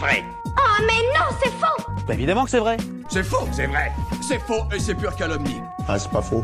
vrai. Oh mais non, c'est faux Bah évidemment que c'est vrai. C'est faux, c'est vrai. C'est faux et c'est pure calomnie. Ah, c'est pas faux.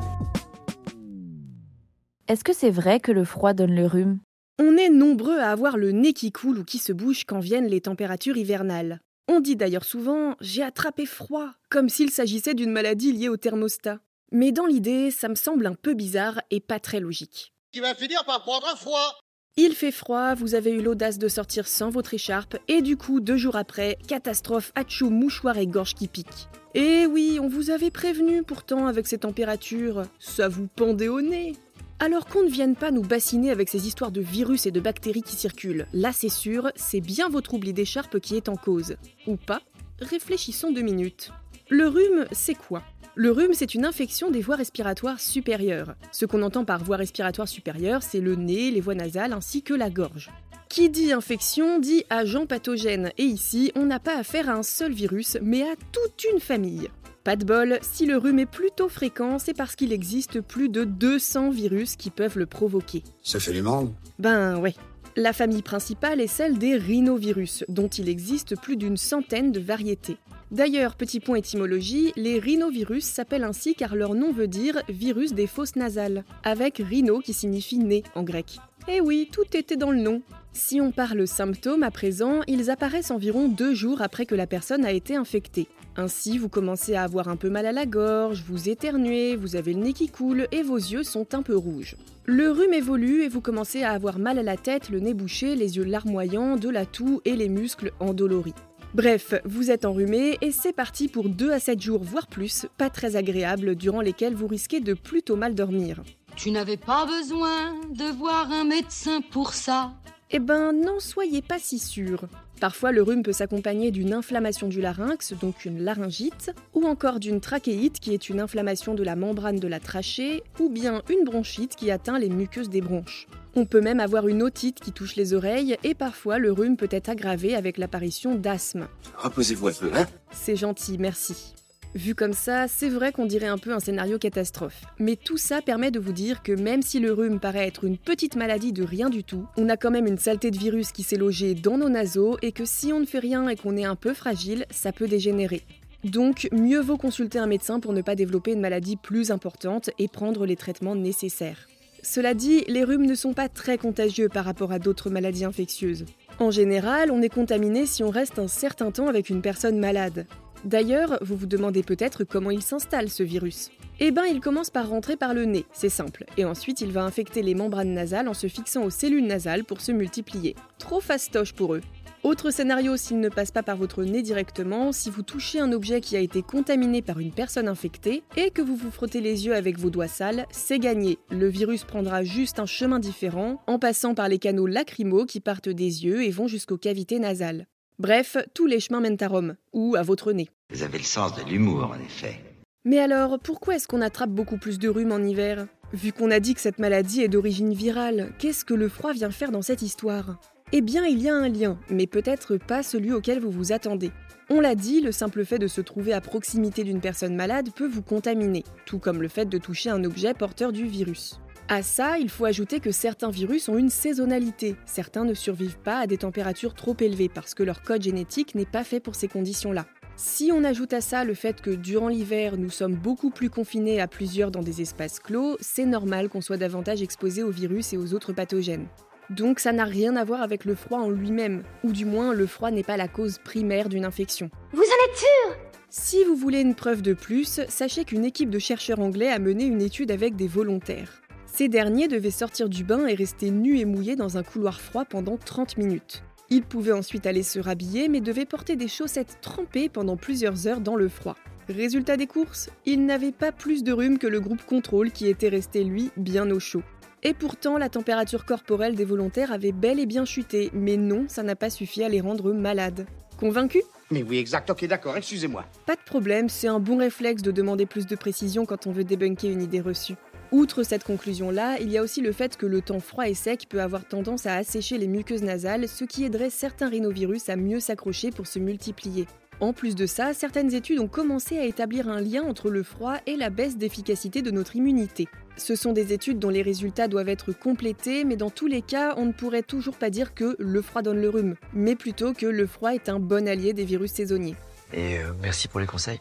Est-ce que c'est vrai que le froid donne le rhume? On est nombreux à avoir le nez qui coule ou qui se bouge quand viennent les températures hivernales. On dit d'ailleurs souvent j'ai attrapé froid, comme s'il s'agissait d'une maladie liée au thermostat. Mais dans l'idée, ça me semble un peu bizarre et pas très logique. Tu vas finir par prendre froid. Il fait froid, vous avez eu l'audace de sortir sans votre écharpe, et du coup, deux jours après, catastrophe, achou, mouchoir et gorge qui pique. Eh oui, on vous avait prévenu pourtant avec ces températures, ça vous pendait au nez. Alors qu'on ne vienne pas nous bassiner avec ces histoires de virus et de bactéries qui circulent. Là, c'est sûr, c'est bien votre oubli d'écharpe qui est en cause. Ou pas? Réfléchissons deux minutes. Le rhume, c'est quoi? Le rhume, c'est une infection des voies respiratoires supérieures. Ce qu'on entend par voie respiratoire supérieure, c'est le nez, les voies nasales ainsi que la gorge. Qui dit infection dit agent pathogène, et ici, on n'a pas affaire à un seul virus, mais à toute une famille. Pas de bol, si le rhume est plutôt fréquent, c'est parce qu'il existe plus de 200 virus qui peuvent le provoquer. Ça fait du monde. Ben ouais. La famille principale est celle des rhinovirus, dont il existe plus d'une centaine de variétés. D'ailleurs, petit point étymologie, les rhinovirus s'appellent ainsi car leur nom veut dire virus des fosses nasales, avec rhino qui signifie nez en grec. Eh oui, tout était dans le nom. Si on parle symptômes à présent, ils apparaissent environ deux jours après que la personne a été infectée. Ainsi, vous commencez à avoir un peu mal à la gorge, vous éternuez, vous avez le nez qui coule et vos yeux sont un peu rouges. Le rhume évolue et vous commencez à avoir mal à la tête, le nez bouché, les yeux larmoyants, de la toux et les muscles endoloris. Bref, vous êtes enrhumé et c'est parti pour 2 à 7 jours, voire plus, pas très agréables, durant lesquels vous risquez de plutôt mal dormir. Tu n'avais pas besoin de voir un médecin pour ça. Eh ben, n'en soyez pas si sûr. Parfois, le rhume peut s'accompagner d'une inflammation du larynx, donc une laryngite, ou encore d'une trachéite, qui est une inflammation de la membrane de la trachée, ou bien une bronchite qui atteint les muqueuses des bronches. On peut même avoir une otite qui touche les oreilles et parfois le rhume peut être aggravé avec l'apparition d'asthme. Reposez-vous un peu, hein? C'est gentil, merci. Vu comme ça, c'est vrai qu'on dirait un peu un scénario catastrophe. Mais tout ça permet de vous dire que même si le rhume paraît être une petite maladie de rien du tout, on a quand même une saleté de virus qui s'est logée dans nos naseaux et que si on ne fait rien et qu'on est un peu fragile, ça peut dégénérer. Donc, mieux vaut consulter un médecin pour ne pas développer une maladie plus importante et prendre les traitements nécessaires. Cela dit, les rhumes ne sont pas très contagieux par rapport à d'autres maladies infectieuses. En général, on est contaminé si on reste un certain temps avec une personne malade. D'ailleurs, vous vous demandez peut-être comment il s'installe ce virus. Eh ben, il commence par rentrer par le nez, c'est simple, et ensuite il va infecter les membranes nasales en se fixant aux cellules nasales pour se multiplier. Trop fastoche pour eux. Autre scénario s'il ne passe pas par votre nez directement, si vous touchez un objet qui a été contaminé par une personne infectée et que vous vous frottez les yeux avec vos doigts sales, c'est gagné. Le virus prendra juste un chemin différent en passant par les canaux lacrymaux qui partent des yeux et vont jusqu'aux cavités nasales. Bref, tous les chemins mènent à Rome, ou à votre nez. Vous avez le sens de l'humour, en effet. Mais alors, pourquoi est-ce qu'on attrape beaucoup plus de rhume en hiver? Vu qu'on a dit que cette maladie est d'origine virale, qu'est-ce que le froid vient faire dans cette histoire? Eh bien, il y a un lien, mais peut-être pas celui auquel vous vous attendez. On l'a dit, le simple fait de se trouver à proximité d'une personne malade peut vous contaminer, tout comme le fait de toucher un objet porteur du virus. À ça, il faut ajouter que certains virus ont une saisonnalité. Certains ne survivent pas à des températures trop élevées parce que leur code génétique n'est pas fait pour ces conditions-là. Si on ajoute à ça le fait que durant l'hiver, nous sommes beaucoup plus confinés à plusieurs dans des espaces clos, c'est normal qu'on soit davantage exposé aux virus et aux autres pathogènes. Donc ça n'a rien à voir avec le froid en lui-même, ou du moins le froid n'est pas la cause primaire d'une infection. Vous en êtes sûr? Si vous voulez une preuve de plus, sachez qu'une équipe de chercheurs anglais a mené une étude avec des volontaires. Ces derniers devaient sortir du bain et rester nus et mouillés dans un couloir froid pendant 30 minutes. Ils pouvaient ensuite aller se rhabiller mais devaient porter des chaussettes trempées pendant plusieurs heures dans le froid. Résultat des courses, ils n'avaient pas plus de rhume que le groupe contrôle qui était resté lui bien au chaud. Et pourtant, la température corporelle des volontaires avait bel et bien chuté, mais non, ça n'a pas suffi à les rendre malades. Convaincu Mais oui, exact, ok, d'accord, excusez-moi. Pas de problème, c'est un bon réflexe de demander plus de précision quand on veut débunker une idée reçue. Outre cette conclusion-là, il y a aussi le fait que le temps froid et sec peut avoir tendance à assécher les muqueuses nasales, ce qui aiderait certains rhinovirus à mieux s'accrocher pour se multiplier. En plus de ça, certaines études ont commencé à établir un lien entre le froid et la baisse d'efficacité de notre immunité. Ce sont des études dont les résultats doivent être complétés, mais dans tous les cas, on ne pourrait toujours pas dire que le froid donne le rhume, mais plutôt que le froid est un bon allié des virus saisonniers. Et euh, merci pour les conseils.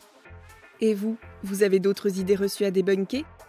Et vous, vous avez d'autres idées reçues à débunker?